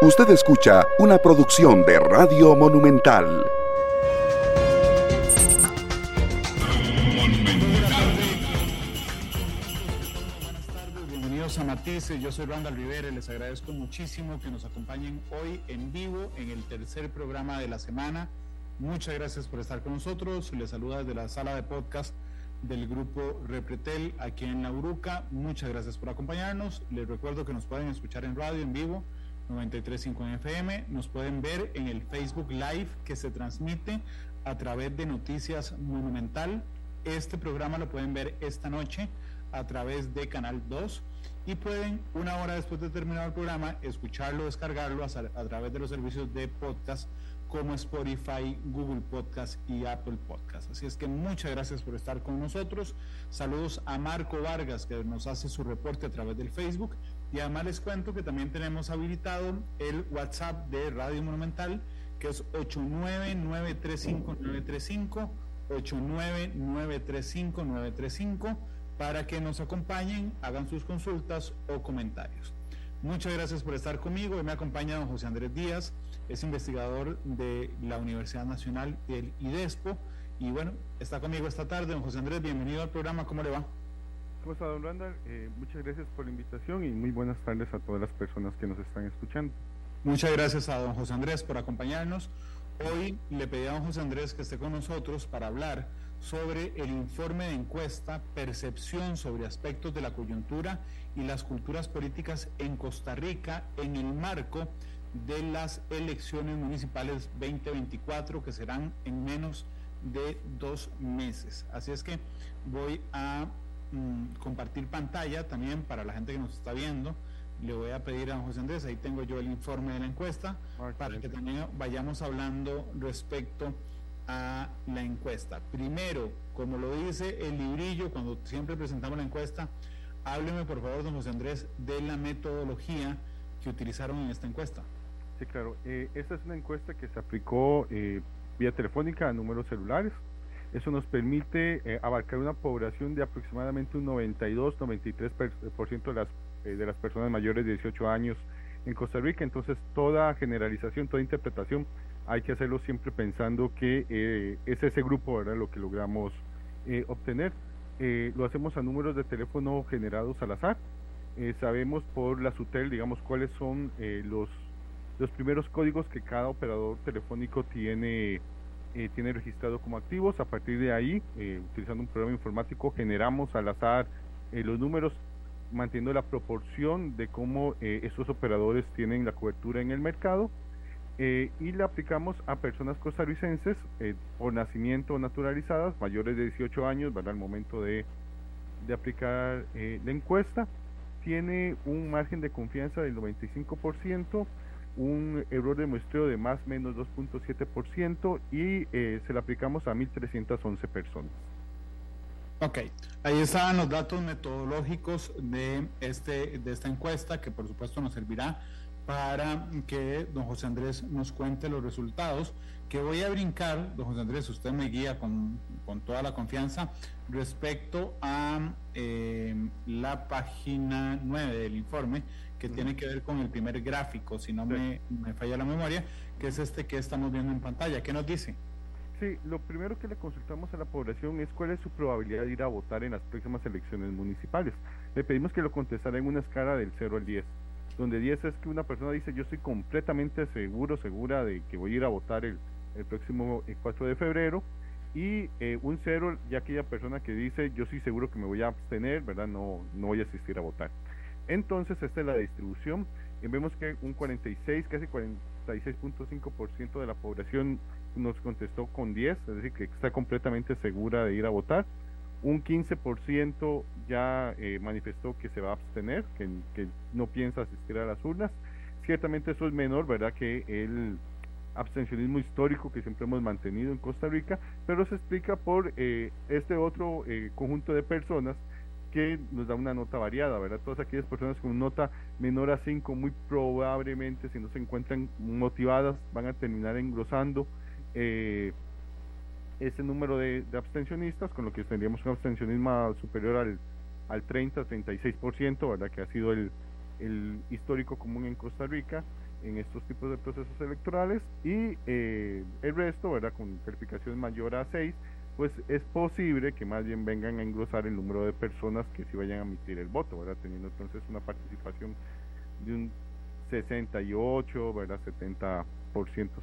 Usted escucha una producción de Radio Monumental. Buenas tardes, bienvenidos a Matices. Yo soy Randall Rivera y les agradezco muchísimo que nos acompañen hoy en vivo en el tercer programa de la semana. Muchas gracias por estar con nosotros. Les saluda desde la sala de podcast del grupo Repretel aquí en La Uruca. Muchas gracias por acompañarnos. Les recuerdo que nos pueden escuchar en radio en vivo 93.5 FM. Nos pueden ver en el Facebook Live que se transmite a través de Noticias Monumental. Este programa lo pueden ver esta noche a través de Canal 2 y pueden una hora después de terminar el programa escucharlo, descargarlo a, a través de los servicios de podcast como Spotify, Google Podcast y Apple Podcast. Así es que muchas gracias por estar con nosotros. Saludos a Marco Vargas que nos hace su reporte a través del Facebook y además les cuento que también tenemos habilitado el WhatsApp de Radio Monumental, que es 89935 89935 para que nos acompañen, hagan sus consultas o comentarios. Muchas gracias por estar conmigo. Hoy me acompaña don José Andrés Díaz, es investigador de la Universidad Nacional del IDESPO. Y bueno, está conmigo esta tarde. Don José Andrés, bienvenido al programa. ¿Cómo le va? ¿Cómo está, don Randall? Eh, muchas gracias por la invitación y muy buenas tardes a todas las personas que nos están escuchando. Muchas gracias a don José Andrés por acompañarnos. Hoy le pedí a don José Andrés que esté con nosotros para hablar sobre el informe de encuesta Percepción sobre aspectos de la coyuntura y las culturas políticas en Costa Rica en el marco de las elecciones municipales 2024 que serán en menos de dos meses. Así es que voy a Mm, compartir pantalla también para la gente que nos está viendo. Le voy a pedir a José Andrés, ahí tengo yo el informe de la encuesta, para que también vayamos hablando respecto a la encuesta. Primero, como lo dice el librillo, cuando siempre presentamos la encuesta, hábleme por favor, don José Andrés, de la metodología que utilizaron en esta encuesta. Sí, claro. Eh, esta es una encuesta que se aplicó eh, vía telefónica a números celulares. Eso nos permite eh, abarcar una población de aproximadamente un 92-93% de las, eh, de las personas mayores de 18 años en Costa Rica. Entonces, toda generalización, toda interpretación, hay que hacerlo siempre pensando que eh, es ese grupo ¿verdad? lo que logramos obtener. lo hacemos a números de teléfono generados al azar. sabemos por la SUTEL, digamos, cuáles son los, los primeros códigos que cada operador telefónico tiene eh, tiene registrado como activos. A partir de ahí, eh, utilizando un programa informático, generamos al azar eh, los números, manteniendo la proporción de cómo estos operadores tienen la cobertura en el mercado. y le aplicamos a personas costarricenses por nacimiento naturalizadas, mayores de 18 años, ¿verdad? al momento de, de aplicar la encuesta. Tiene un margen de confianza del 95% un error de muestreo de más o menos 2.7% y eh, se lo aplicamos a 1.311 personas. Ok, ahí estaban los datos metodológicos de, este, de esta encuesta que por supuesto nos servirá para que don José Andrés nos cuente los resultados, que voy a brincar, don José Andrés, usted me guía con, con toda la confianza respecto a eh, la página 9 del informe, que tiene que ver con el primer gráfico, si no me, falla la memoria, que es este que estamos viendo en pantalla. ¿Qué nos dice? Sí, lo primero que le consultamos a la población es cuál es su probabilidad de ir a votar en las próximas elecciones municipales. Le pedimos que lo contestara en una escala del 0 al 10, donde 10 es que una persona dice yo estoy completamente seguro, segura de que voy a ir a votar el, el próximo 4 de febrero, y eh, un 0 ya aquella persona que dice yo estoy seguro que me voy a abstener, ¿verdad? No, no voy a asistir a votar. Entonces, esta es la distribución. Y vemos que un 46, casi 46.5% de la población nos contestó con 10, es decir, que está completamente segura de ir a votar. Un 15% ya eh, manifestó que se va a abstener, que, no piensa asistir a las urnas. Ciertamente eso es menor, ¿verdad?, que el abstencionismo histórico que siempre hemos mantenido en Costa Rica, pero se explica por eh, este otro eh, conjunto de personas que nos da una nota variada, ¿verdad? Todas aquellas personas con nota menor a 5 muy probablemente si no se encuentran motivadas van a terminar engrosando eh, ese número de, abstencionistas, con lo que tendríamos un abstencionismo superior al, al 30, 36%, ¿verdad? Que ha sido el, el histórico común en Costa Rica. en estos tipos de procesos electorales y eh, el resto, ¿verdad? Con calificación mayor a 6, pues es posible que más bien vengan a engrosar el número de personas que sí vayan a emitir el voto, ¿verdad? Teniendo entonces una participación de un 68, ¿verdad? 70%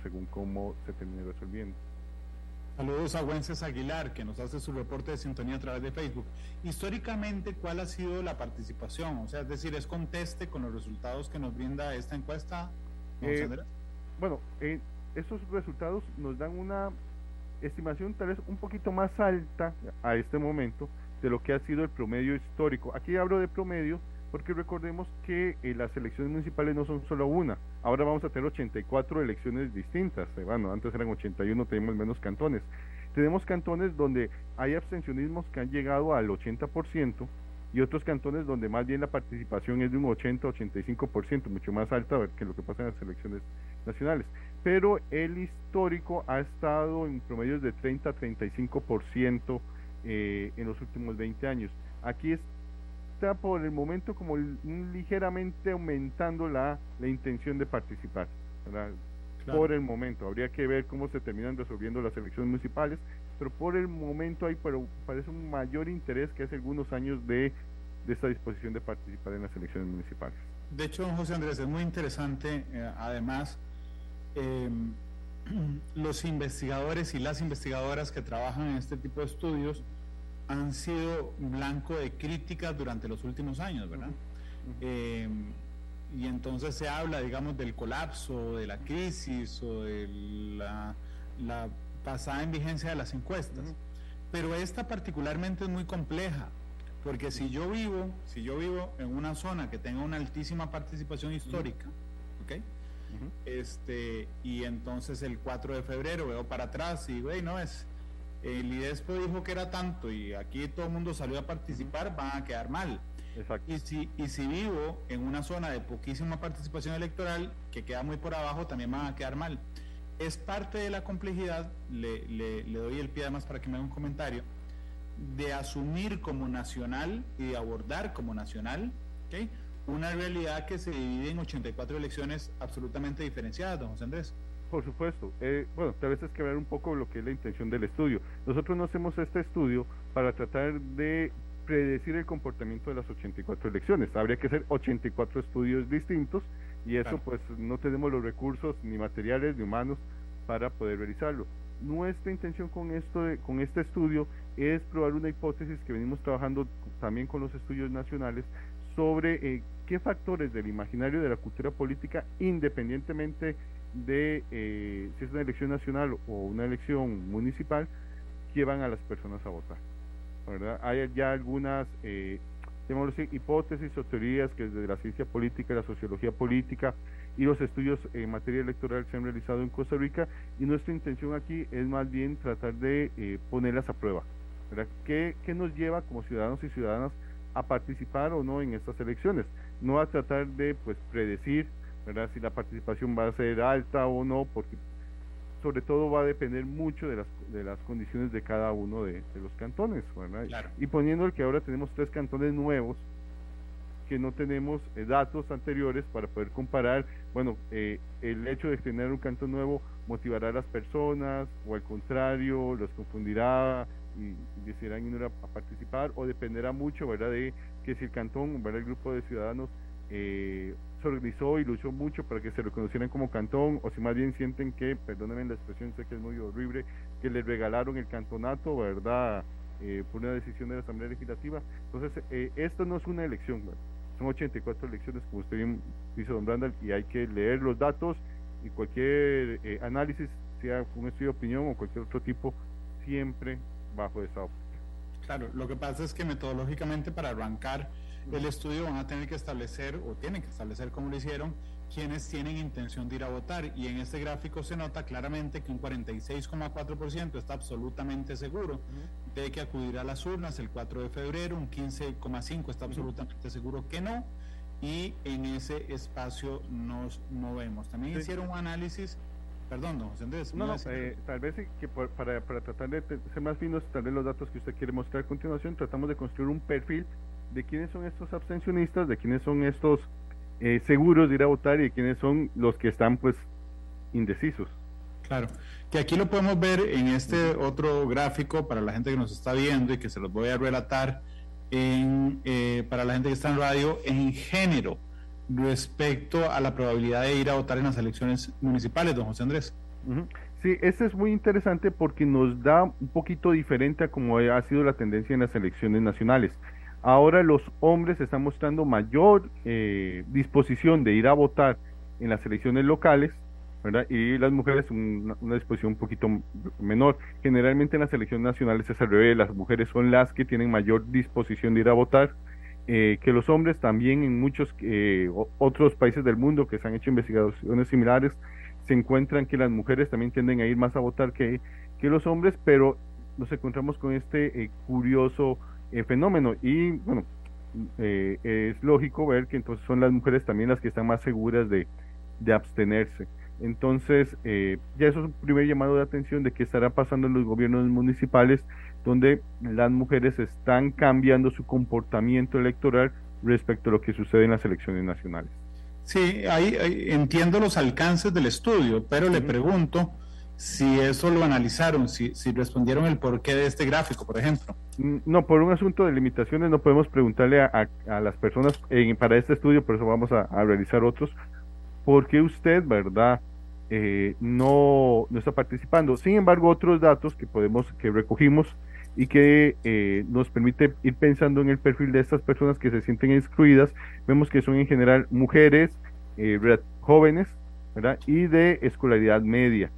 según cómo se termine resolviendo. Saludos a Wences Aguilar, que nos hace su reporte de sintonía a través de Facebook. Históricamente, ¿cuál ha sido la participación? O sea, es decir, ¿es conteste con los resultados que nos brinda esta encuesta? Eh, bueno, eh, esos resultados nos dan una estimación tal vez un poquito más alta a este momento de lo que ha sido el promedio histórico. Aquí hablo de promedio porque recordemos que eh, las elecciones municipales no son solo una, ahora vamos a tener 84 elecciones distintas, eh, bueno, antes eran 81, tenemos menos cantones. Tenemos cantones donde hay abstencionismos que han llegado al 80% y otros cantones donde más bien la participación es de un 80-85%, mucho más alta que lo que pasa en las elecciones nacionales. Pero el histórico ha estado en promedios de 30-35% eh, en los últimos 20 años. Aquí es está por el momento como ligeramente aumentando la, la intención de participar. Por el momento, habría que ver cómo se terminan resolviendo las elecciones municipales, pero por el momento hay pero parece un mayor interés que hace algunos años de, de esta disposición de participar en las elecciones municipales. De hecho, José Andrés, es muy interesante, eh, además, em, los investigadores y las investigadoras que trabajan en este tipo de estudios, han sido blanco de críticas durante los últimos años, ¿verdad? Eh, y entonces se habla, digamos, del colapso, de la crisis o de la, pasada en vigencia de las encuestas. Pero esta particularmente es muy compleja, porque si yo vivo, si yo vivo en una zona que tenga una altísima participación histórica, Este, y entonces el 4 de febrero veo para atrás y digo, no es el IDESPO dijo que era tanto y aquí todo el mundo salió a participar, van a quedar mal. Y si, y si vivo en una zona de poquísima participación electoral, que queda muy por abajo, también van a quedar mal. Es parte de la complejidad, le, le, doy el pie además para que me haga un comentario, de asumir como nacional y de abordar como nacional una realidad que se divide en 84 elecciones absolutamente diferenciadas, don José Andrés. Por supuesto. Eh, bueno, tal vez es que ver un poco lo que es la intención del estudio. Nosotros no hacemos este estudio para tratar de predecir el comportamiento de las 84 elecciones. Habría que hacer 84 estudios distintos y eso pues no tenemos los recursos ni materiales ni humanos para poder realizarlo. Nuestra intención con esto con este estudio es probar una hipótesis que venimos trabajando también con los estudios nacionales sobre eh, qué factores del imaginario de la cultura política, independientemente de eh, si es una elección nacional o una elección municipal, llevan a las personas a votar. Hay ya algunas eh, hipótesis o teorías que desde la ciencia política, la sociología política y los estudios en materia electoral se han realizado en Costa Rica y nuestra intención aquí es más bien tratar de eh, ponerlas a prueba. ¿verdad? ¿Qué, ¿Qué nos lleva como ciudadanos y ciudadanas a participar o no en estas elecciones? No a tratar de pues predecir ¿verdad? Si la participación va a ser alta o no, porque sobre todo va a depender mucho de las, de las condiciones de cada uno de, los cantones, ¿verdad? Y poniendo el que ahora tenemos tres cantones nuevos, que no tenemos eh, datos anteriores para poder comparar, bueno, eh, el hecho de tener un cantón nuevo motivará a las personas o al contrario, los confundirá y, decidirán ir a, participar o dependerá mucho, ¿verdad? De que si el cantón, ¿verdad? El grupo de ciudadanos eh, se organizó y luchó mucho para que se reconocieran como cantón, o si más bien sienten que, perdónenme la expresión, sé que es muy horrible, que les regalaron el cantonato, ¿verdad? Eh, por una decisión de la Asamblea Legislativa. Entonces, eh, esto no es una elección, son 84 elecciones, como usted bien dice, don Brandal, y hay que leer los datos y cualquier eh, análisis, sea un estudio de opinión o cualquier otro tipo, siempre bajo esa óptica. Claro, lo que pasa es que metodológicamente para arrancar el estudio van a tener que establecer, o tienen que establecer como lo hicieron, quienes tienen intención de ir a votar. Y en este gráfico se nota claramente que un 46,4% está absolutamente seguro de que acudirá a las urnas el 4 de febrero, un 15,5% está absolutamente seguro que no, y en ese espacio nos movemos. También hicieron un análisis Perdón, don José Andrés. No, no, eh, tal vez que para, para tratar de ser más finos, tal vez los datos que usted quiere mostrar a continuación, tratamos de construir un perfil de quiénes son estos abstencionistas, de quiénes son estos eh, seguros de ir a votar y quiénes son los que están pues indecisos. Claro, que aquí lo podemos ver en este otro gráfico para la gente que nos está viendo y que se los voy a relatar en, eh, para la gente que está en radio en género respecto a la probabilidad de ir a votar en las elecciones municipales, don José Andrés. Sí, este es muy interesante porque nos da un poquito diferente a como ha sido la tendencia en las elecciones nacionales. Ahora los hombres están mostrando mayor eh, disposición de ir a votar en las elecciones locales y las mujeres una, una, disposición un poquito menor. Generalmente en las elecciones nacionales es al revés, las mujeres son las que tienen mayor disposición de ir a votar, eh, que los hombres también en muchos eh, otros países del mundo que se han hecho investigaciones similares, se encuentran que las mujeres también tienden a ir más a votar que, que los hombres, pero nos encontramos con este eh, curioso fenómeno y bueno, es lógico ver que entonces son las mujeres también las que están más seguras de, de abstenerse. Entonces, eh, ya eso es un primer llamado de atención de qué estará pasando en los gobiernos municipales, donde las mujeres están cambiando su comportamiento electoral respecto a lo que sucede en las elecciones nacionales. Sí, ahí, entiendo los alcances del estudio, pero le pregunto si eso lo analizaron, si, si respondieron el porqué de este gráfico, por ejemplo. Mm, no, por un asunto de limitaciones no podemos preguntarle a, las personas para este estudio, por eso vamos a realizar otros, por qué usted, ¿verdad? Eh, no, no está participando. Sin embargo, otros datos que podemos, que recogimos y que eh, nos permite ir pensando en el perfil de estas personas que se sienten excluidas, vemos que son en general mujeres, eh, jóvenes, ¿verdad? Y de escolaridad media.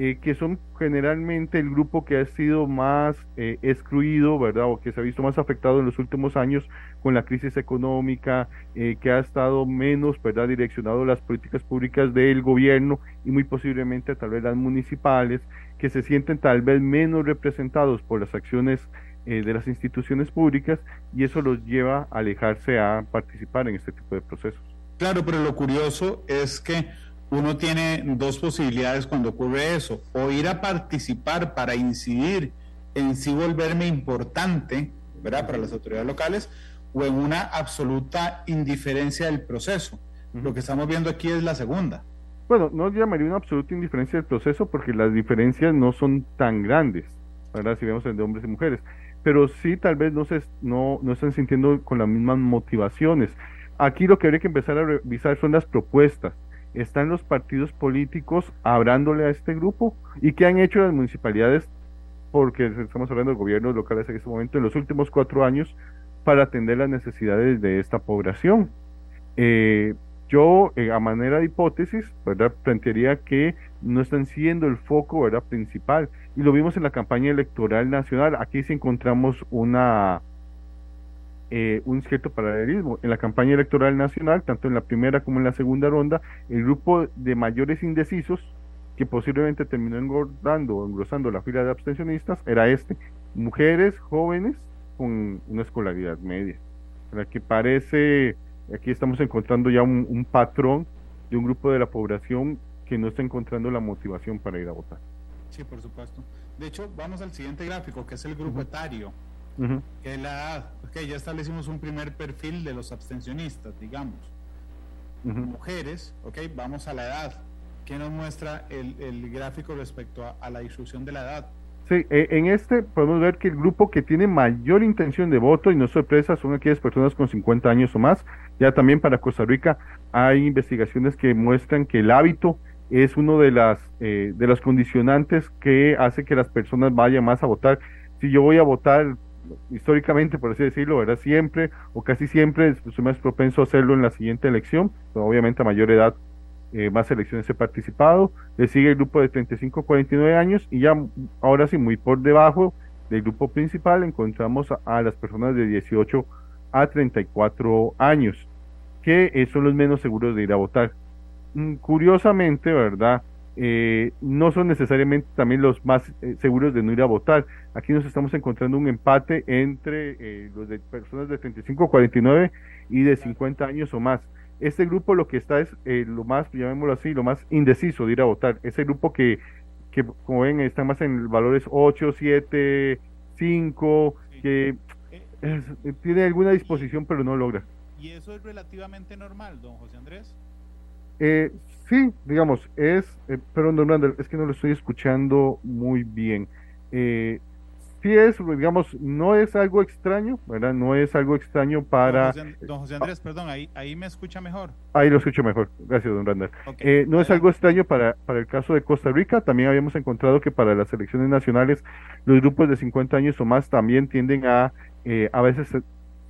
Eh, que son generalmente el grupo que ha sido más eh, excluido, ¿verdad? O que se ha visto más afectado en los últimos años con la crisis económica, que ha estado menos, ¿verdad? Direccionado a las políticas públicas del gobierno y muy posiblemente tal vez las municipales, que se sienten tal vez menos representados por las acciones de las instituciones públicas y eso los lleva a alejarse a participar en este tipo de procesos. Claro, pero lo curioso es que uno tiene dos posibilidades cuando ocurre eso, o ir a participar para incidir en sí volverme importante, ¿verdad? Para las autoridades locales, o en una absoluta indiferencia del proceso. Lo que estamos viendo aquí es la segunda. Bueno, no llamaría una absoluta indiferencia del proceso porque las diferencias no son tan grandes, ¿verdad? Si vemos el de hombres y mujeres, pero sí tal vez no, se, no, no están sintiendo con las mismas motivaciones. Aquí lo que habría que empezar a revisar son las propuestas están los partidos políticos hablándole a este grupo y qué han hecho las municipalidades, porque estamos hablando de gobiernos locales en este momento, en los últimos cuatro años para atender las necesidades de esta población. Eh, yo, eh, a manera de hipótesis, ¿verdad? plantearía que no están siendo el foco ¿verdad? principal. Y lo vimos en la campaña electoral nacional. Aquí sí encontramos una, eh, un cierto paralelismo. En la campaña electoral nacional, tanto en la primera como en la segunda ronda, el grupo de mayores indecisos, que posiblemente terminó engordando o engrosando la fila de abstencionistas, era este, mujeres jóvenes con una escolaridad media. Para que parece, aquí estamos encontrando ya un, patrón de un grupo de la población que no está encontrando la motivación para ir a votar. Sí, por supuesto. De hecho, vamos al siguiente gráfico, que es el grupo etario que es la edad. Ok, ya establecimos un primer perfil de los abstencionistas, digamos. Mujeres, ok, vamos a la edad. ¿Qué nos muestra el, gráfico respecto a, la distribución de la edad? Sí, eh, en este podemos ver que el grupo que tiene mayor intención de voto, y no sorpresa, son aquellas personas con 50 años o más. Ya también para Costa Rica hay investigaciones que muestran que el hábito es uno de las eh, de los condicionantes que hace que las personas vayan más a votar. Si yo voy a votar históricamente, por así decirlo, era siempre o casi siempre soy más propenso a hacerlo en la siguiente elección, obviamente a mayor edad eh, más elecciones he participado, le sigue el grupo de 35 a 49 años y ya ahora sí muy por debajo del grupo principal encontramos a, las personas de 18 a 34 años, que eh, son los menos seguros de ir a votar. Mm, curiosamente, ¿verdad? Eh, no son necesariamente también los más eh, seguros de no ir a votar. Aquí nos estamos encontrando un empate entre eh, los de personas de 35 a 49 y de 50 años o más. Este grupo lo que está es lo más, llamémoslo así, lo más indeciso de ir a votar. Ese grupo que, que como ven, está más en valores 8, 7, 5, que tiene alguna disposición pero no logra. ¿Y eso es relativamente normal, don José Andrés? Eh, sí, digamos, es, eh, perdón, don Randall, es que no lo estoy escuchando muy bien. Eh, sí es, digamos, no es algo extraño, ¿verdad? No es algo extraño para... Don José, Andrés, perdón, ahí, ahí me escucha mejor. Ahí lo escucho mejor, gracias, don Randall. Eh, no es algo extraño para, para el caso de Costa Rica, también habíamos encontrado que para las elecciones nacionales los grupos de 50 años o más también tienden a eh, a veces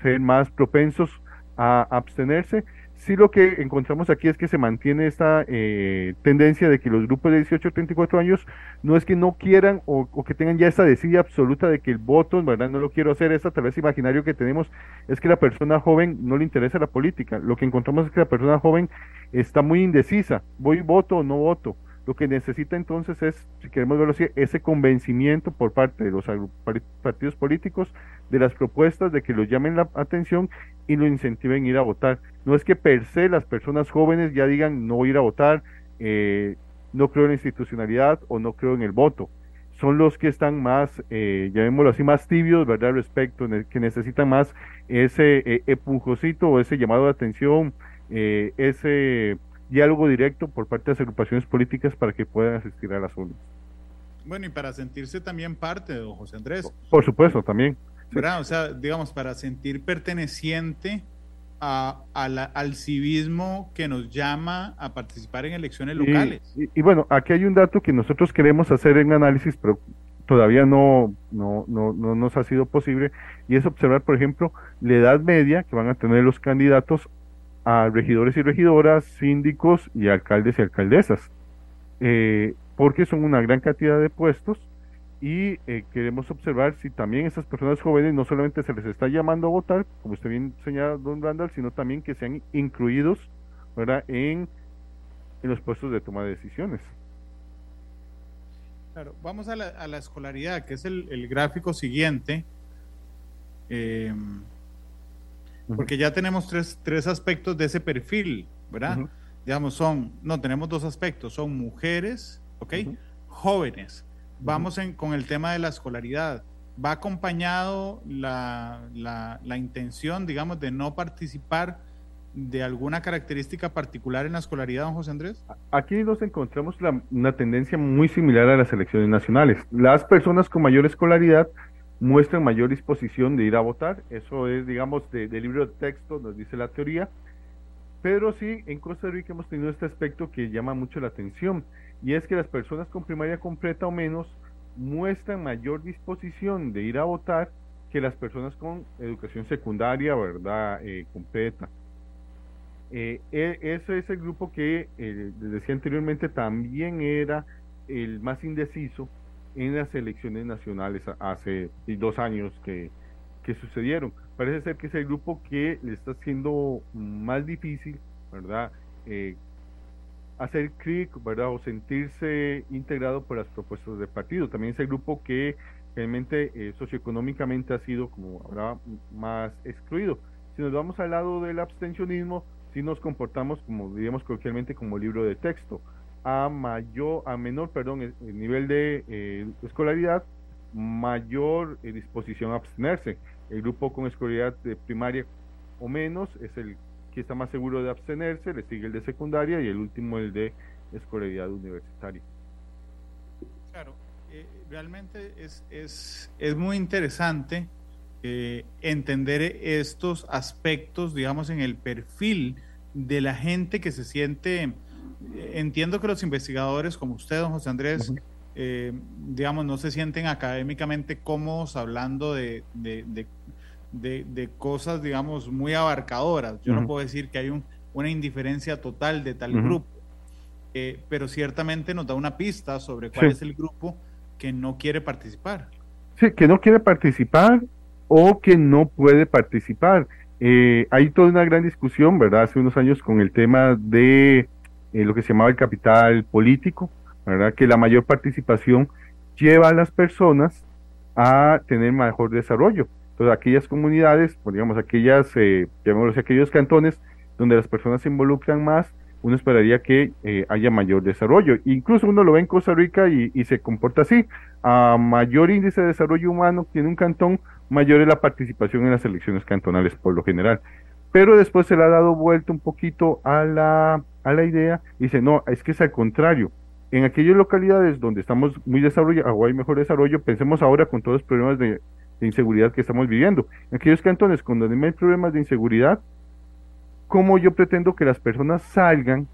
ser más propensos a abstenerse sí lo que encontramos aquí es que se mantiene esta eh, tendencia de que los grupos de 18 a 34 años no es que no quieran o, que tengan ya esa decisión absoluta de que el voto, ¿verdad? No lo quiero hacer, esa tal vez imaginario que tenemos es que la persona joven no le interesa la política. Lo que encontramos es que la persona joven está muy indecisa, voy voto o no voto. Lo que necesita entonces es, si queremos verlo así, ese convencimiento por parte de los partidos políticos de las propuestas, de que los llamen la atención y lo incentiven a ir a votar. No es que per se las personas jóvenes ya digan no voy a ir a votar, eh, no creo en la institucionalidad o no creo en el voto. Son los que están más, eh, llamémoslo así, más tibios, ¿verdad? Respecto, que necesitan más ese eh, o ese llamado de atención, eh, ese diálogo directo por parte de las agrupaciones políticas para que puedan asistir a las urnas. Bueno, y para sentirse también parte, don José Andrés. Por supuesto, también. ¿Verdad? O sea, digamos, para sentir perteneciente a, al civismo que nos llama a participar en elecciones locales. Y, bueno, aquí hay un dato que nosotros queremos hacer en análisis, pero todavía no, no, no, no nos ha sido posible, y es observar, por ejemplo, la edad media que van a tener los candidatos a regidores y regidoras, síndicos y alcaldes y alcaldesas, eh, porque son una gran cantidad de puestos y eh, queremos observar si también esas personas jóvenes no solamente se les está llamando a votar, como usted bien señala, don Randall, sino también que sean incluidos ¿verdad? En, en los puestos de toma de decisiones. Claro, vamos a la, a la escolaridad, que es el, el gráfico siguiente, eh, porque ya tenemos tres, tres, aspectos de ese perfil, ¿verdad? Digamos, son, no, tenemos dos aspectos, son mujeres, ¿ok? Jóvenes vamos en, con el tema de la escolaridad. ¿Va acompañado la, la, intención, digamos, de no participar de alguna característica particular en la escolaridad, don José Andrés? Aquí nos encontramos una tendencia muy similar a las elecciones nacionales. Las personas con mayor escolaridad muestran mayor disposición de ir a votar. Eso es, digamos, de, de libro de texto, nos dice la teoría. Pero sí, en Costa Rica hemos tenido este aspecto que llama mucho la atención y es que las personas con primaria completa o menos muestran mayor disposición de ir a votar que las personas con educación secundaria, ¿verdad? Eh, completa. Eh, e, ese es el grupo que, eh, les decía anteriormente, también era el más indeciso en las elecciones nacionales hace dos años que, que sucedieron. Parece ser que es el grupo que le está siendo más difícil, ¿verdad? Eh, hacer clic, ¿verdad? O sentirse integrado por las propuestas del partido. También es el grupo que realmente eh, socioeconómicamente ha sido como ahora más excluido. Si nos vamos al lado del abstencionismo, si nos comportamos como diríamos coloquialmente como libro de texto. A mayor, a menor, perdón, el, nivel de eh, escolaridad, mayor eh, disposición a abstenerse. El grupo con escolaridad de primaria o menos es el está más seguro de abstenerse, le sigue el de secundaria y el último el de escolaridad universitaria. Claro, eh, realmente es, es, es, muy interesante eh, entender estos aspectos, digamos, en el perfil de la gente que se siente, entiendo que los investigadores como usted, don José Andrés, eh, digamos, no se sienten académicamente cómodos hablando de, de, de de, cosas, digamos, muy abarcadoras. Yo no puedo decir que hay un, una indiferencia total de tal grupo, eh, pero ciertamente nos da una pista sobre cuál es el grupo que no quiere participar. Sí, que no quiere participar o que no puede participar. Eh, hay toda una gran discusión, ¿verdad? Hace unos años con el tema de eh, lo que se llamaba el capital político, ¿verdad? Que la mayor participación lleva a las personas a tener mejor desarrollo. Entonces, aquellas comunidades, pues, digamos, aquellas, eh, llamémoslo aquellos cantones donde las personas se involucran más, uno esperaría que eh, haya mayor desarrollo. Incluso uno lo ve en Costa Rica y, se comporta así. A mayor índice de desarrollo humano tiene un cantón, mayor es la participación en las elecciones cantonales por lo general. pero después se le ha dado vuelta un poquito a la, a la idea y dice, no, es que es al contrario. En aquellas localidades donde estamos muy desarrollados o hay mejor desarrollo, pensemos ahora con todos los problemas de, inseguridad que estamos viviendo. En aquellos cantones con donde hay problemas de inseguridad, ¿cómo yo pretendo que las personas salgan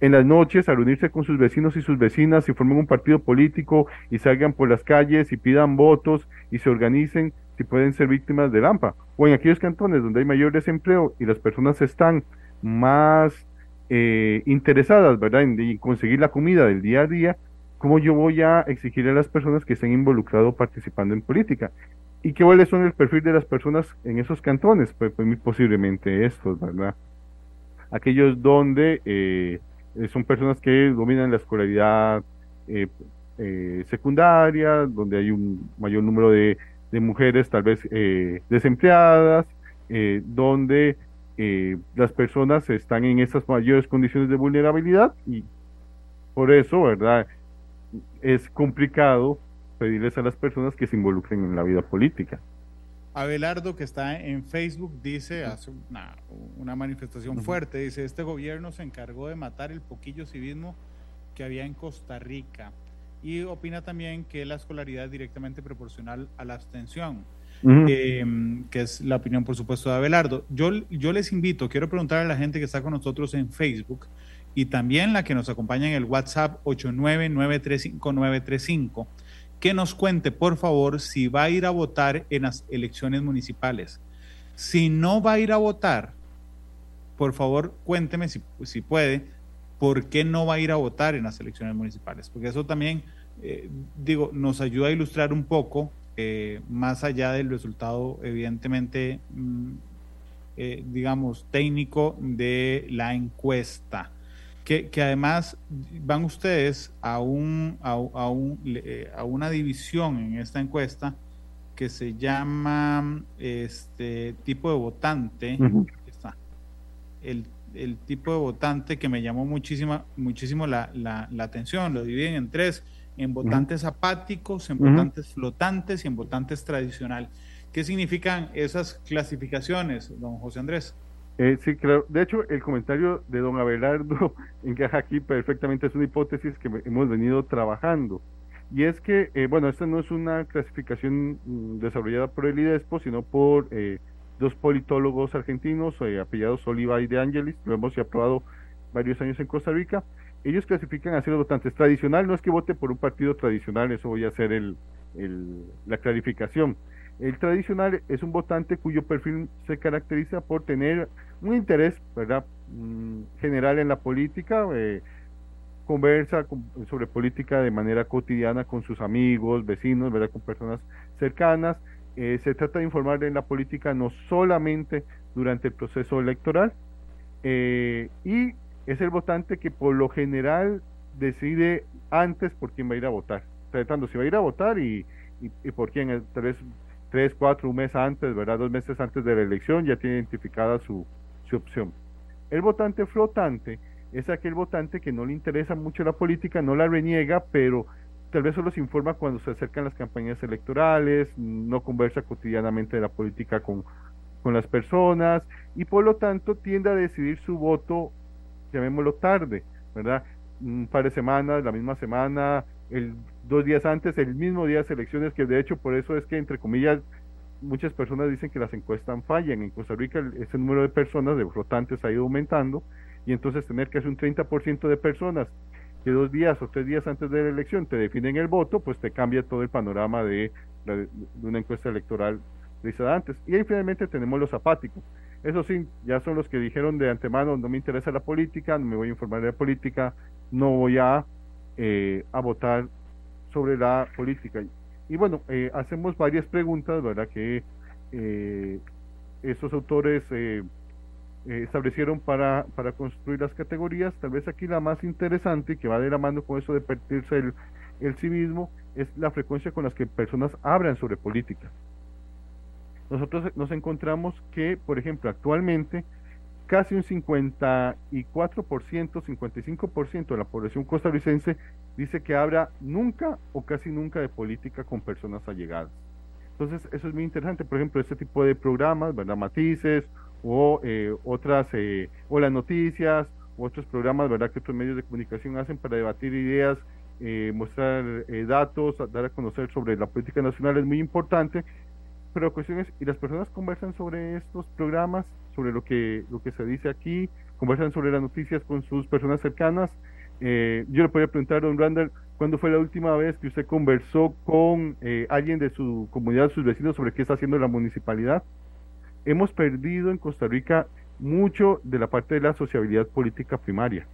en las noches a reunirse con sus vecinos y sus vecinas y formen un partido político y salgan por las calles y pidan votos y se organicen si pueden ser víctimas de AMPA? O en aquellos cantones donde hay mayor desempleo y las personas están más eh, interesadas, ¿verdad?, en, conseguir la comida del día a día, ¿cómo yo voy a exigirle a las personas que estén involucrados participando en política? ¿Y qué cuáles son el perfil de las personas en esos cantones? Pues, pues posiblemente estos, ¿verdad? Aquellos donde eh, son personas que dominan la escolaridad eh, secundaria, donde hay un mayor número de, de mujeres tal vez desempleadas, donde eh, las personas están en esas mayores condiciones de vulnerabilidad y por eso, ¿verdad? Es complicado pedirles a las personas que se involucren en la vida política. Abelardo, que está en Facebook, dice, hace una, manifestación fuerte, dice, este gobierno se encargó de matar el poquillo civismo que había en Costa Rica. Y opina también que la escolaridad es directamente proporcional a la abstención. Em, que es la opinión, por supuesto, de Abelardo. Yo, yo les invito, quiero preguntar a la gente que está con nosotros en Facebook y también la que nos acompaña en el WhatsApp 899359935, que nos cuente, por favor, si va a ir a votar en las elecciones municipales. Si no va a ir a votar, por favor, cuénteme si, si puede, por qué no va a ir a votar en las elecciones municipales, porque eso también, eh, digo, nos ayuda a ilustrar un poco eh, más allá del resultado evidentemente, mm, eh, digamos, técnico de la encuesta. Que, además van ustedes a, un, a, un, eh, a una división en esta encuesta que se llama este tipo de votante. el, el, tipo de votante que me llamó muchísima, muchísimo la, la, la atención. Lo dividen en tres en votantes apáticos, en votantes flotantes y en votantes tradicional. ¿Qué significan esas clasificaciones, don José Andrés? Eh, sí, claro. De hecho, el comentario de don Abelardo encaja aquí perfectamente. Es una hipótesis que hemos venido trabajando. Y es que, eh, bueno, esta no es una clasificación mm, desarrollada por el IDESPO, sino por eh, dos politólogos argentinos, apellidados Oliva y de Angelis. Lo hemos aprobado varios años en Costa Rica ellos clasifican así los votantes. Tradicional no es que vote por un partido tradicional, eso voy a hacer el, la clarificación. El tradicional es un votante cuyo perfil se caracteriza por tener un interés ¿verdad? Mm, general en la política, eh, conversa sobre política de manera cotidiana con sus amigos, vecinos, ¿verdad? con personas cercanas. Eh, se trata de informar en la política no solamente durante el proceso electoral. Eh, y es el votante que por lo general decide antes por quién va a ir a votar. Tratando si va a ir a votar y, y, por quién, tres, tres, cuatro, un mes antes, ¿verdad? Dos meses antes de la elección ya tiene identificada su, su opción. El votante flotante es aquel votante que no le interesa mucho la política, no la reniega, pero tal vez solo se informa cuando se acercan las campañas electorales, no conversa cotidianamente de la política con, con las personas y por lo tanto tiende a decidir su voto llamémoslo tarde, ¿verdad? Un par de semanas, la misma semana, el, dos días antes, el mismo día de elecciones, que de hecho por eso es que, entre comillas, muchas personas dicen que las encuestas fallan. En Costa Rica ese número de personas, de votantes, ha ido aumentando y entonces tener hacer un 30% de personas que dos días o tres días antes de la elección te definen el voto, pues te cambia todo el panorama de, de una encuesta electoral realizada antes. Y ahí finalmente tenemos los apáticos. Eso sí, ya son los que dijeron de antemano, no me interesa la política, no me voy a informar de la política, no voy a, eh, a votar sobre la política. Y bueno, eh, hacemos varias preguntas, ¿verdad? Que eh, estos autores establecieron para, para construir las categorías. Tal vez aquí la más interesante que va de la mano con eso de perderse el, el civismo es la frecuencia con las que personas hablan sobre política nosotros nos encontramos que, por ejemplo, actualmente casi un 54%, 55% de la población costarricense dice que habla nunca o casi nunca de política con personas allegadas. Entonces, eso es muy interesante. Por ejemplo, este tipo de programas, ¿verdad? Matices o otras, o las noticias, otros programas, ¿verdad? Que otros medios de comunicación hacen para debatir ideas, mostrar datos, dar a conocer sobre la política nacional es muy importante, pero cuestiones, y las personas conversan sobre estos programas, sobre lo que, lo que se dice aquí, conversan sobre las noticias con sus personas cercanas. Eh, yo le podría preguntar a don Randall, ¿cuándo fue la última vez que usted conversó con eh, alguien de su comunidad, sus vecinos, sobre qué está haciendo la municipalidad? Hemos perdido en Costa Rica mucho de la parte de la sociabilidad política primaria.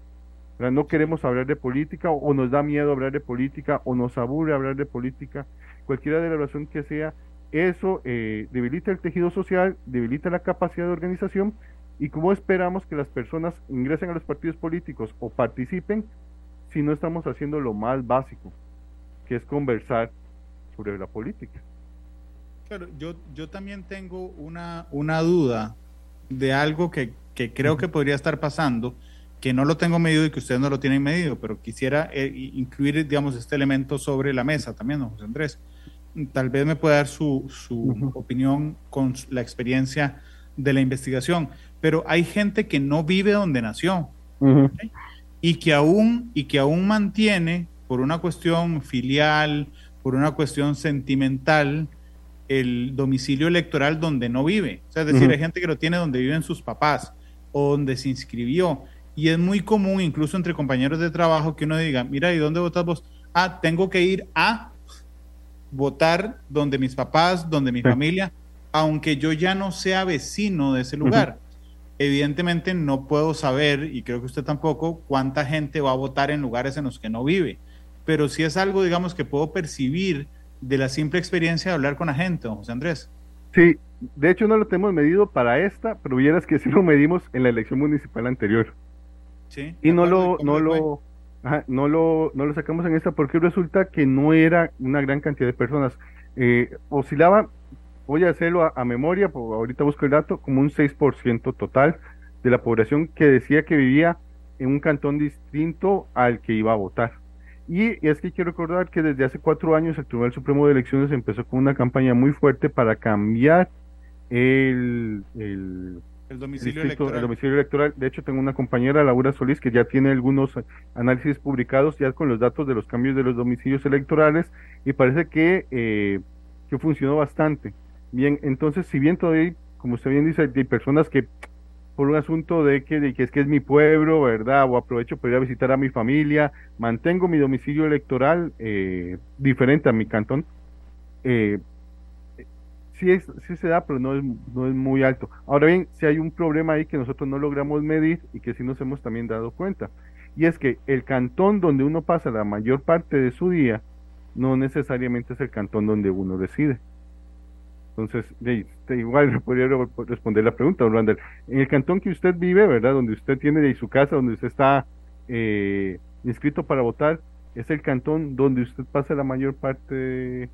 No queremos hablar de política o nos da miedo hablar de política o nos aburre hablar de política, cualquiera de la razón que sea, eso eh, debilita el tejido social, debilita la capacidad de organización y cómo esperamos que las personas ingresen a los partidos políticos o participen si no estamos haciendo lo más básico, que es conversar sobre la política. Claro, yo, yo también tengo una, una duda de algo que, que creo que podría estar pasando, que no lo tengo medido y que ustedes no lo tienen medido, pero quisiera eh, incluir, digamos, este elemento sobre la mesa también, ¿no, José Andrés? Tal vez me pueda dar su, opinión con la experiencia de la investigación, pero hay gente que no vive donde nació y, que aún, y que aún mantiene, por una cuestión filial, por una cuestión sentimental, el domicilio electoral donde no vive. O sea, es decir, hay gente que lo tiene donde viven sus papás o donde se inscribió. Y es muy común, incluso entre compañeros de trabajo, que uno diga, mira, ¿y dónde votas vos? Ah, tengo que ir a votar donde mis papás, donde mi familia, aunque yo ya no sea vecino de ese lugar. Evidentemente no puedo saber, y creo que usted tampoco, cuánta gente va a votar en lugares en los que no vive. Pero sí es algo, digamos, que puedo percibir de la simple experiencia de hablar con la gente, José Andrés. Sí, de hecho no lo tenemos medido para esta, pero vieras que sí lo medimos en la elección municipal anterior. Sí. Y no lo, no lo, no, lo, no lo sacamos en esta porque resulta que no era una gran cantidad de personas. Eh, oscilaba, voy a hacerlo a, memoria, ahorita busco el dato, como un 6% total de la población que decía que vivía en un cantón distinto al que iba a votar. Y es que quiero recordar que desde hace cuatro años el Tribunal Supremo de Elecciones empezó con una campaña muy fuerte para cambiar el el domicilio electoral. El domicilio electoral. De hecho, tengo una compañera, Laura Solís, que ya tiene algunos análisis publicados ya con los datos de los cambios de los domicilios electorales y parece que, eh, que funcionó bastante. Bien, entonces, si bien todavía, como usted bien dice, hay personas que por un asunto de que, de que es que es mi pueblo, ¿verdad? O aprovecho para ir a visitar a mi familia, mantengo mi domicilio electoral eh, diferente a mi cantón. Eh, sí, se da, pero no es, no es muy alto. Ahora bien, si hay un problema ahí que nosotros no logramos medir y que sí nos hemos también dado cuenta. Y es que el cantón donde uno pasa la mayor parte de su día no necesariamente es el cantón donde uno reside. Entonces, igual podría responder la pregunta, Orlando. En el cantón que usted vive, ¿verdad? Donde usted tiene de su casa, donde usted está eh, inscrito para votar, es el cantón donde usted pasa la mayor parte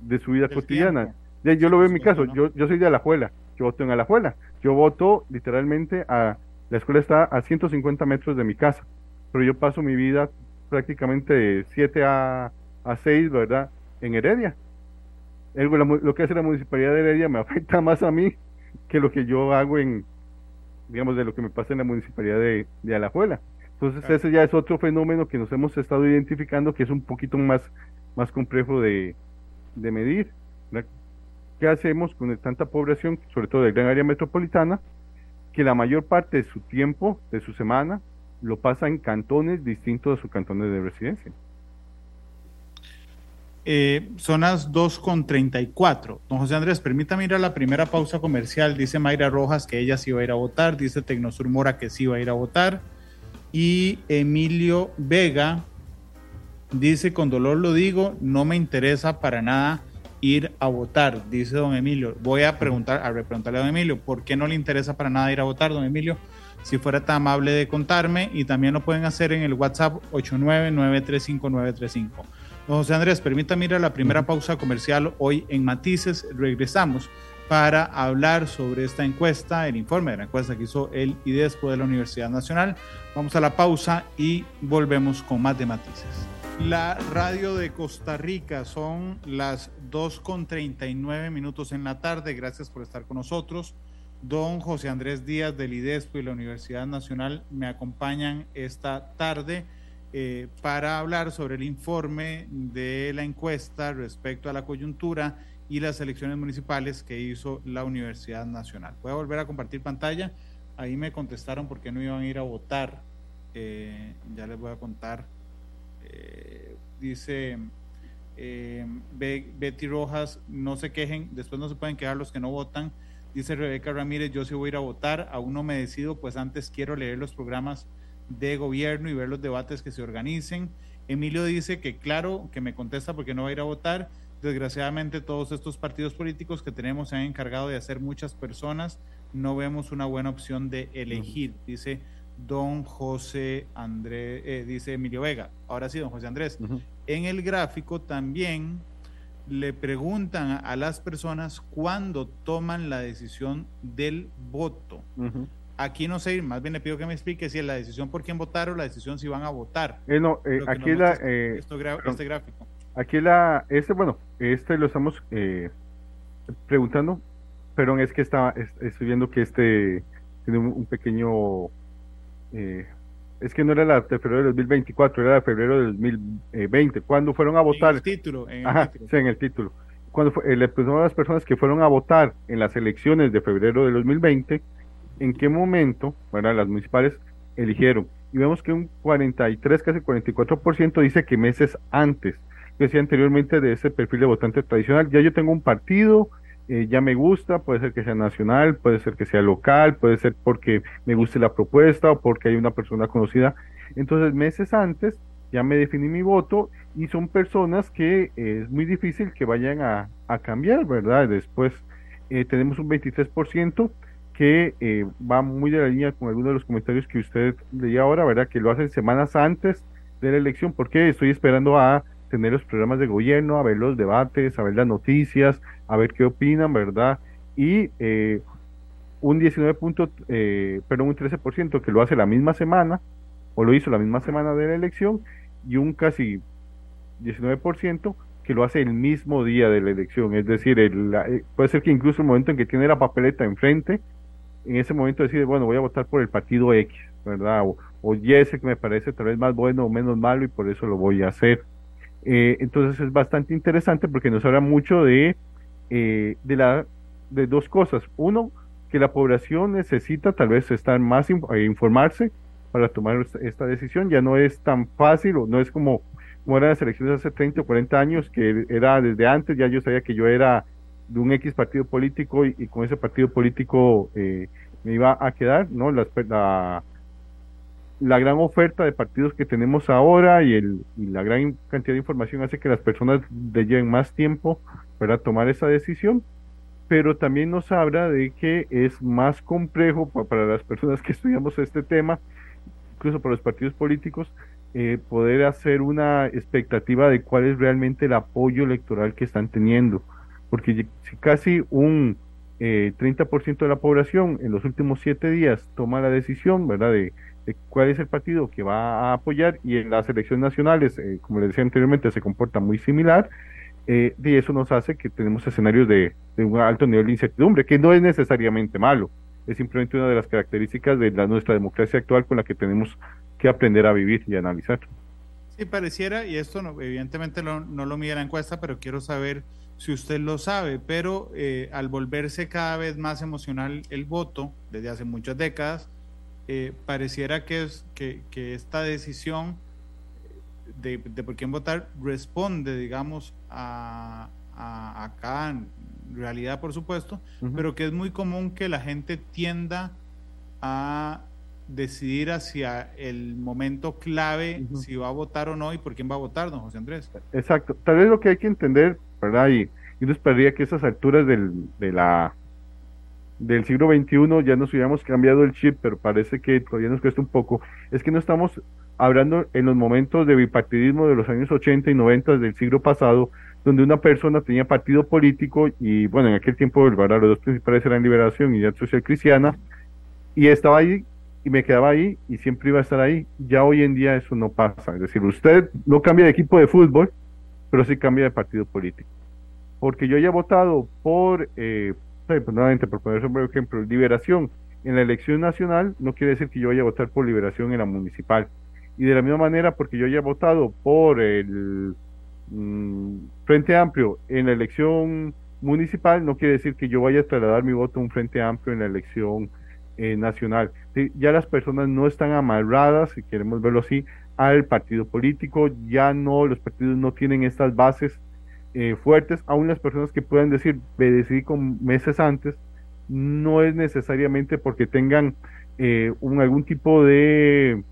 de, su vida cotidiana yo lo veo en mi caso, yo, yo soy de Alajuela, yo voto en Alajuela, yo voto literalmente a, la escuela está a 150 metros de mi casa, pero yo paso mi vida prácticamente de 7 a, a 6, ¿verdad? En Heredia. lo que hace la municipalidad de Heredia me afecta más a mí que lo que yo hago en, digamos, de lo que me pasa en la municipalidad de, de Alajuela. Entonces ese ya es otro fenómeno que nos hemos estado identificando que es un poquito más, más complejo de, de medir. ¿Qué hacemos con tanta población, sobre todo de gran área metropolitana, que la mayor parte de su tiempo, de su semana, lo pasa en cantones distintos a sus cantones de residencia? Eh, son las 2.34. Don José Andrés, permítame ir a la primera pausa comercial. Dice Mayra Rojas que ella sí va a ir a votar. Dice Tecnosur Mora que sí va a ir a votar. Y Emilio Vega dice, con dolor lo digo, no me interesa para nada ir a votar, dice don Emilio. Voy a preguntar, a preguntarle a don Emilio, ¿por qué no le interesa para nada ir a votar, don Emilio? Si fuera tan amable de contarme y también lo pueden hacer en el WhatsApp 899359335. Don José Andrés, permítame ir a la primera pausa comercial hoy en Matices. Regresamos para hablar sobre esta encuesta, el informe de la encuesta que hizo el IDESPO de la Universidad Nacional. Vamos a la pausa y volvemos con más de Matices. La radio de Costa Rica son las 2.39 minutos en la tarde. Gracias por estar con nosotros. don José Andrés Díaz del IDESPO y la Universidad Nacional me acompañan esta tarde eh, para hablar sobre el informe de la encuesta respecto a la coyuntura y las elecciones municipales que hizo la Universidad Nacional. Voy a volver a compartir pantalla. Ahí me contestaron por qué no iban a ir a votar. Eh, ya les voy a contar. Eh, dice Betty Rojas, no se quejen, después no se pueden quedar los que no votan Dice Rebeca Ramírez, yo sí voy a ir a votar, aún no me decido, pues antes quiero leer los programas de gobierno y ver los debates que se organicen. Emilio dice que claro, que me contesta porque no va a ir a votar. Desgraciadamente todos estos partidos políticos que tenemos se han encargado de hacer muchas personas. No vemos una buena opción de elegir, dice don José Andrés, eh, dice Emilio Vega. Ahora sí, don José Andrés. En el gráfico también le preguntan a las personas cuándo toman la decisión del voto. Aquí no sé, más bien le pido que me explique si es la decisión por quién votar o la decisión si van a votar. Eh, no, eh, aquí la, eh, este gráfico. Aquí la, este, bueno, este lo estamos preguntando, pero es que está, estoy viendo que este tiene un, pequeño es que no era la de febrero de 2024, era de febrero de 2020. Cuando fueron a votar. En el título. En el título. Sí, en el título. Cuando fue, eh, le preguntaron a las personas que fueron a votar en las elecciones de febrero de 2020, en qué momento, bueno, las municipales eligieron. Y vemos que un 43, casi 44% dice que meses antes. Yo decía anteriormente de ese perfil de votante tradicional, ya yo tengo un partido, eh, ya me gusta, puede ser que sea nacional, puede ser que sea local, puede ser porque me guste la propuesta o porque hay una persona conocida. Entonces, meses antes ya me definí mi voto y son personas que eh, es muy difícil que vayan a, cambiar, ¿verdad? Después eh, tenemos un 23% que va muy de la línea con algunos de los comentarios que usted leía ahora, ¿verdad? Que lo hacen semanas antes de la elección porque estoy esperando a tener los programas de gobierno, a ver los debates, a ver las noticias, a ver qué opinan, ¿verdad? Y eh, un 19 punto, eh, perdón, un 13% que lo hace la misma semana, o lo hizo la misma semana de la elección, y un casi 19% que lo hace el mismo día de la elección, es decir, el, eh, puede ser que incluso el momento en que tiene la papeleta enfrente, en ese momento decide, bueno, voy a votar por el partido X, ¿verdad? O, o que me parece tal vez más bueno o menos malo y por eso lo voy a hacer. Eh, entonces es bastante interesante porque nos habla mucho de, eh, de, la, de dos cosas. Uno, que la población necesita tal vez estar más eh, informarse para tomar esta decisión. Ya no es tan fácil o no es como, como eran las elecciones hace 30 o 40 años, que era desde antes, ya yo sabía que yo era de un X partido político y, con ese partido político me iba a quedar, ¿no? La, la, la gran oferta de partidos que tenemos ahora y, el, la gran cantidad de información hace que las personas lleven más tiempo para tomar esa decisión, pero también nos habla de que es más complejo para las personas que estudiamos este tema, incluso para los partidos políticos, eh, poder hacer una expectativa de cuál es realmente el apoyo electoral que están teniendo, porque si casi un eh, 30% de la población en los últimos siete días toma la decisión, ¿verdad?, de cuál es el partido que va a apoyar y en las elecciones nacionales, eh, como les decía anteriormente, se comporta muy similar. Eh, y eso nos hace que tenemos escenarios de, un alto nivel de incertidumbre, que no es necesariamente malo, es simplemente una de las características de nuestra democracia actual con la que tenemos que aprender a vivir y analizar. Sí, pareciera, y esto no, evidentemente no, lo mide la encuesta, pero quiero saber si usted lo sabe, pero eh, al volverse cada vez más emocional el voto, desde hace muchas décadas, eh, pareciera que, es, que, esta decisión de, por quién votar responde, digamos, a, a, acá, en realidad, por supuesto, pero que es muy común que la gente tienda a decidir hacia el momento clave si va a votar o no y por quién va a votar, don José Andrés. Exacto. Tal vez lo que hay que entender, ¿verdad? Y, y nos esperaría que esas alturas del, de la del siglo XXI ya nos hubiéramos cambiado el chip, pero parece que todavía nos cuesta un poco, es que no estamos hablando en los momentos de bipartidismo de los años 80 y 90 del siglo pasado, donde una persona tenía partido político y bueno, en aquel tiempo los dos principales eran Liberación y ya Social Cristiana, y estaba ahí y me quedaba ahí y siempre iba a estar ahí. Ya hoy en día eso no pasa, es decir, usted no cambia de equipo de fútbol, pero sí cambia de partido político. Porque yo haya votado por... Eh, Sí, pues por poner un ejemplo, liberación en la elección nacional no quiere decir que yo vaya a votar por liberación en la municipal. Y de la misma manera, porque yo haya votado por el mm, Frente Amplio en la elección municipal, no quiere decir que yo vaya a trasladar mi voto a un Frente Amplio en la elección eh, nacional. ya las personas no están amarradas, si queremos verlo así, al partido político, ya no, los partidos no tienen estas bases eh, fuertes, aún las personas que puedan decir, decidí con meses antes, no es necesariamente porque tengan eh, algún tipo de,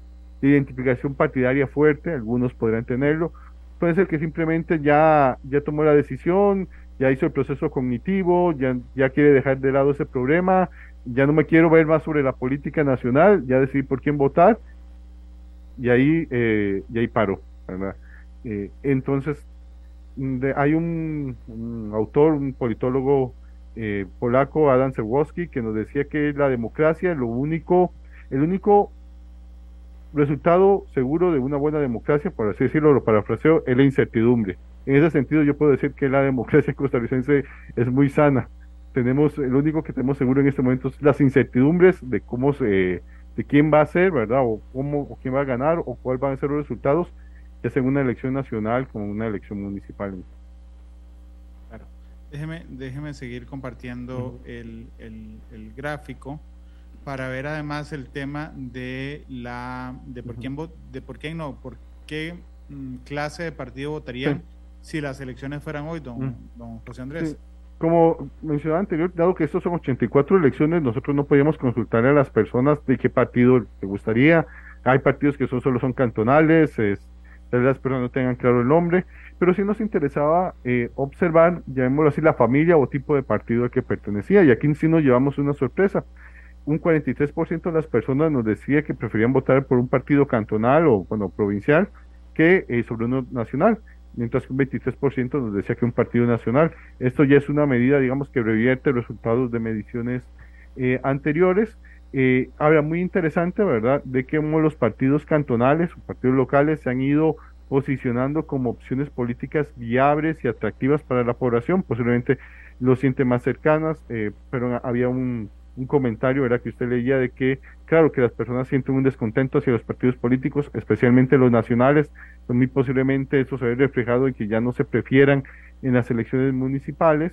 identificación partidaria fuerte, algunos podrán tenerlo, puede ser que simplemente ya, ya tomó la decisión, ya hizo el proceso cognitivo, ya, ya quiere dejar de lado ese problema, ya no me quiero ver más sobre la política nacional, ya decidí por quién votar, y ahí, eh, y ahí ¿verdad? Eh, entonces, hay un, autor, un politólogo eh, polaco, Adam Cebowski, que nos decía que la democracia, lo único, el único resultado seguro de una buena democracia, por así decirlo, lo parafraseo, es la incertidumbre. En ese sentido, yo puedo decir que la democracia costarricense es muy sana. Tenemos, el único que tenemos seguro en este momento es las incertidumbres de cómo se, de quién va a ser, ¿verdad? O cómo, o quién va a ganar, o cuáles van a ser los resultados, ya sea en una elección nacional como una elección municipal. Claro. Déjeme, déjeme seguir compartiendo el, el, gráfico para ver además el tema de la de por quién de por qué no, por qué mm, clase de partido votarían si las elecciones fueran hoy, don, don José Andrés. Como mencionaba anterior, dado que estos son 84 elecciones, nosotros no podíamos consultar a las personas de qué partido les gustaría. Hay partidos que son, solo son cantonales, es, las personas no tengan claro el nombre, pero sí nos interesaba eh, observar, llamémoslo así, la familia o tipo de partido al que pertenecía. Y aquí sí nos llevamos una sorpresa. Un 43% de las personas nos decía que preferían votar por un partido cantonal o bueno, provincial que eh, sobre uno nacional mientras que un 23% nos decía que un partido nacional. Esto ya es una medida, digamos, que revierte resultados de mediciones eh, anteriores. Eh, ahora, muy interesante, ¿verdad?, de que los partidos cantonales o partidos locales se han ido posicionando como opciones políticas viables y atractivas para la población, posiblemente lo siente más cercanas, eh, pero había un, comentario, era que usted leía de que, claro, que las personas sienten un descontento hacia los partidos políticos, especialmente los nacionales, muy posiblemente eso se ve reflejado en que ya no se prefieran en las elecciones municipales,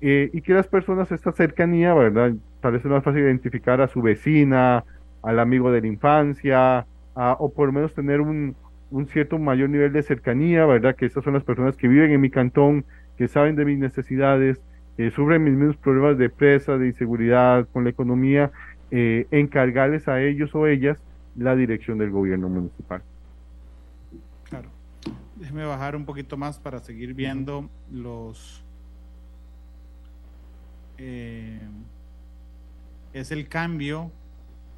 eh, y que las personas, esta cercanía, ¿verdad? Tal vez es más fácil identificar a su vecina, al amigo de la infancia, o por lo menos tener un, un cierto mayor nivel de cercanía, ¿verdad? Que estas son las personas que viven en mi cantón, que saben de mis necesidades, eh, sufren mis mismos problemas de presa, de inseguridad con la economía, eh, encargarles a ellos o ellas la dirección del gobierno municipal. Claro. Déjeme bajar un poquito más para seguir viendo los... Eh, es el cambio,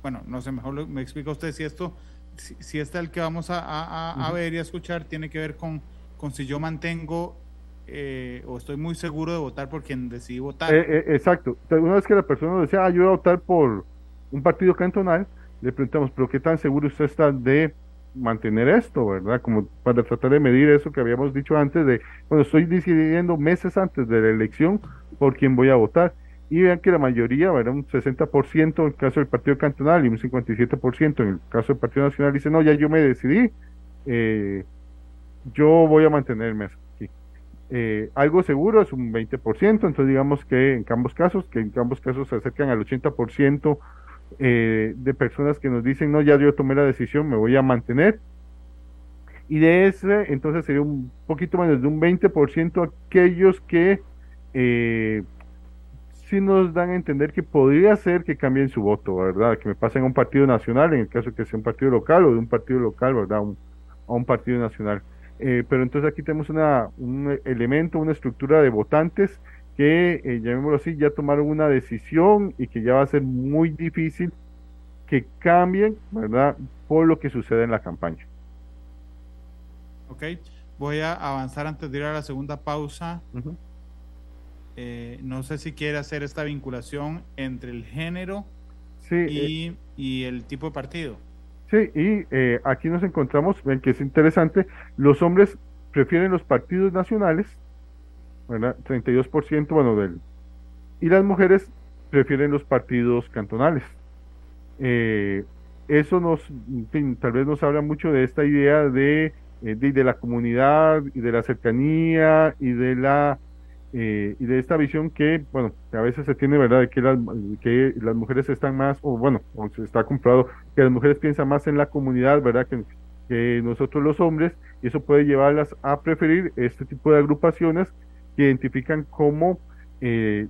bueno, no sé, mejor me explica usted si esto, si, si este el que vamos a, ver y a escuchar tiene que ver con, con si yo mantengo eh, o estoy muy seguro de votar por quien decidí votar. Eh, eh, exacto. Una vez que la persona decía, ah, yo voy a votar por un partido cantonal, le preguntamos, pero ¿qué tan seguro usted está de mantener esto, verdad? Como para tratar de medir eso que habíamos dicho antes de, bueno, estoy decidiendo meses antes de la elección por quién voy a votar. Y vean que la mayoría, ¿verdad? Un 60% en el caso del partido cantonal y un 57% en el caso del partido nacional dice, no, ya yo me decidí, yo voy a mantenerme eh, algo seguro es un 20%, entonces digamos que en ambos casos, que en ambos casos se acercan al 80% eh, de personas que nos dicen, no, ya yo tomé la decisión, me voy a mantener. Y de ese, entonces sería un poquito menos de un 20% aquellos que eh, sí nos dan a entender que podría ser que cambien su voto, ¿verdad? Que me pasen a un partido nacional, en el caso que sea un partido local, o de un partido local, ¿verdad? a un partido nacional. Eh, pero entonces aquí tenemos una, un elemento, una estructura de votantes que, eh, llamémoslo así, ya tomaron una decisión y que ya va a ser muy difícil que cambien, ¿verdad?, por lo que sucede en la campaña. Ok, voy a avanzar antes de ir a la segunda pausa. Eh, no sé si quiere hacer esta vinculación entre el género y, y el tipo de partido. Sí, y eh, aquí nos encontramos, ven que es interesante, los hombres prefieren los partidos nacionales, ¿verdad? 32%, bueno, del y las mujeres prefieren los partidos cantonales. Eh, eso nos, tal vez nos habla mucho de esta idea de, eh, de, la comunidad y de la cercanía y de la eh, y de esta visión que, bueno, a veces se tiene, ¿verdad?, de que las, que las mujeres están más, o bueno, o se está comprobado que las mujeres piensan más en la comunidad, ¿verdad?, que nosotros los hombres, y eso puede llevarlas a preferir este tipo de agrupaciones que identifican como, eh,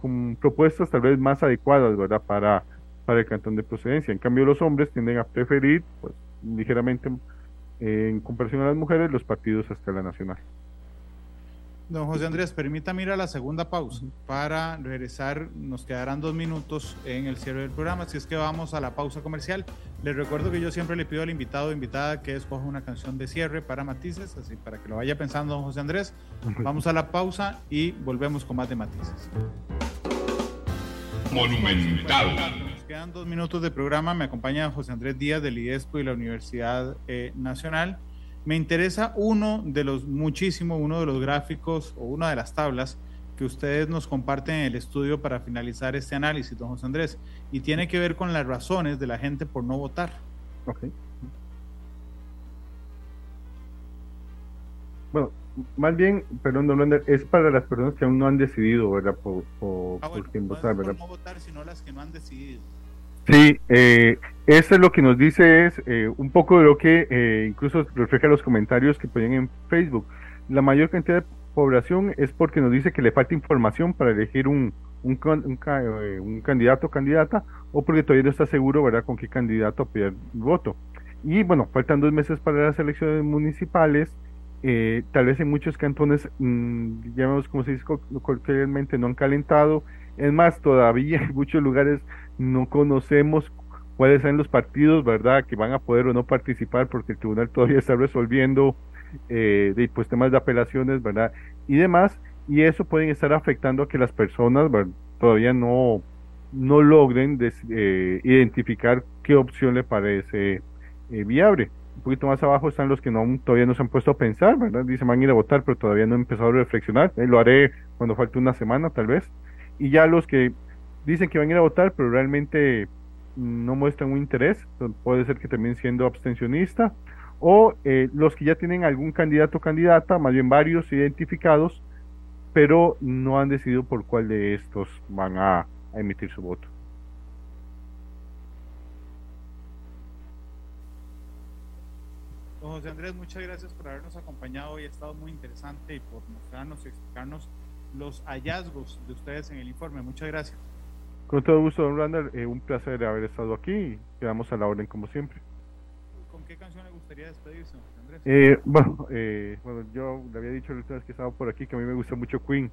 como propuestas tal vez más adecuadas, ¿verdad?, para, para el cantón de procedencia. En cambio, los hombres tienden a preferir, pues, ligeramente, en comparación a las mujeres, los partidos a escala nacional. Don José Andrés, permítame ir a la segunda pausa para regresar. Nos quedarán dos minutos en el cierre del programa. Si es que vamos a la pausa comercial, les recuerdo que yo siempre le pido al invitado o invitada que escoja una canción de cierre para matices, así para que lo vaya pensando, don José Andrés. Vamos a la pausa y volvemos con más de matices. Monumental. Nos quedan dos minutos de programa. Me acompaña José Andrés Díaz del IDESCO y la Universidad eh, Nacional. Me interesa uno de los muchísimo, uno de los gráficos o una de las tablas que ustedes nos comparten en el estudio para finalizar este análisis, don José Andrés, y tiene que ver con las razones de la gente por no votar. Okay. Bueno, más bien, perdón, don es para las personas que aún no han decidido, ¿verdad? Por, por, ah, bueno, quién votar, ¿verdad? no votar, sino las que no han decidido. Sí, eh, eso es lo que nos dice es eh, un poco de lo que eh, incluso refleja los comentarios que ponen en Facebook. La mayor cantidad de población es porque nos dice que le falta información para elegir un, un, un, candidato o candidata o porque todavía no está seguro ¿verdad? con qué candidato apoyar voto. Y bueno, faltan dos meses para las elecciones municipales. tal vez en muchos cantones, mmm, como se dice coloquialmente, no han calentado. Es más, todavía en muchos lugares no conocemos cuáles son los partidos, ¿verdad?, que van a poder o no participar porque el tribunal todavía está resolviendo eh, pues, temas de apelaciones, ¿verdad?, y demás, y eso pueden estar afectando a que las personas todavía no, no logren eh, identificar qué opción le parece eh, viable. Un poquito más abajo están los que no, todavía no se han puesto a pensar, ¿verdad? Dicen van a ir a votar, pero todavía no han empezado a reflexionar. lo haré cuando falte una semana, tal vez. Y ya los que dicen que van a ir a votar, pero realmente no muestran un interés, puede ser que también siendo abstencionista, o eh, los que ya tienen algún candidato o candidata, más bien varios identificados, pero no han decidido por cuál de estos van a, emitir su voto. José Andrés, muchas gracias por habernos acompañado hoy. Ha estado muy interesante y por mostrarnos y explicarnos los hallazgos de ustedes en el informe. Muchas gracias. Con todo gusto, don Randall, eh, un placer haber estado aquí y quedamos a la orden como siempre. ¿Con qué canción le gustaría despedirse, Andrés? Eh, bueno, eh, bueno, yo le había dicho la última vez que estaba por aquí que a mí me gusta mucho Queen.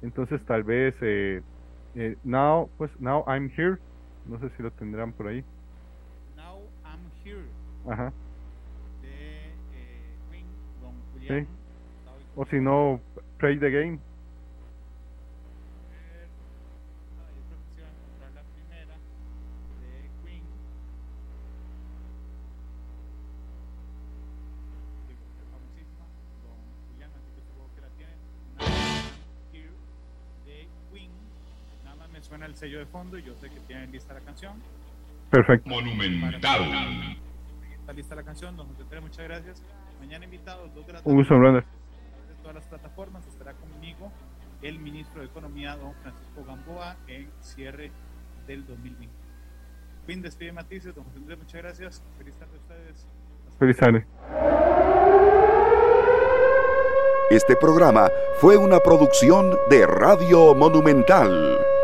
Entonces tal vez eh, eh, Now, pues Now I'm Here, no sé si lo tendrán por ahí. Now I'm Here. Ajá. De Queen, Don Julián. Sí. O si no, Play the Game. Sello de fondo y yo sé que tienen lista la canción. Perfecto. Monumental. Está lista la canción, don José muchas gracias. Mañana invitados, dos de la tarde. Un gusto, De todas las plataformas estará conmigo el ministro de Economía, don Francisco Gamboa, en cierre del 2020. Fin despide Matices, don José Andrés, muchas gracias. Feliz tarde a ustedes. Feliz tarde. Este programa fue una producción de Radio Monumental.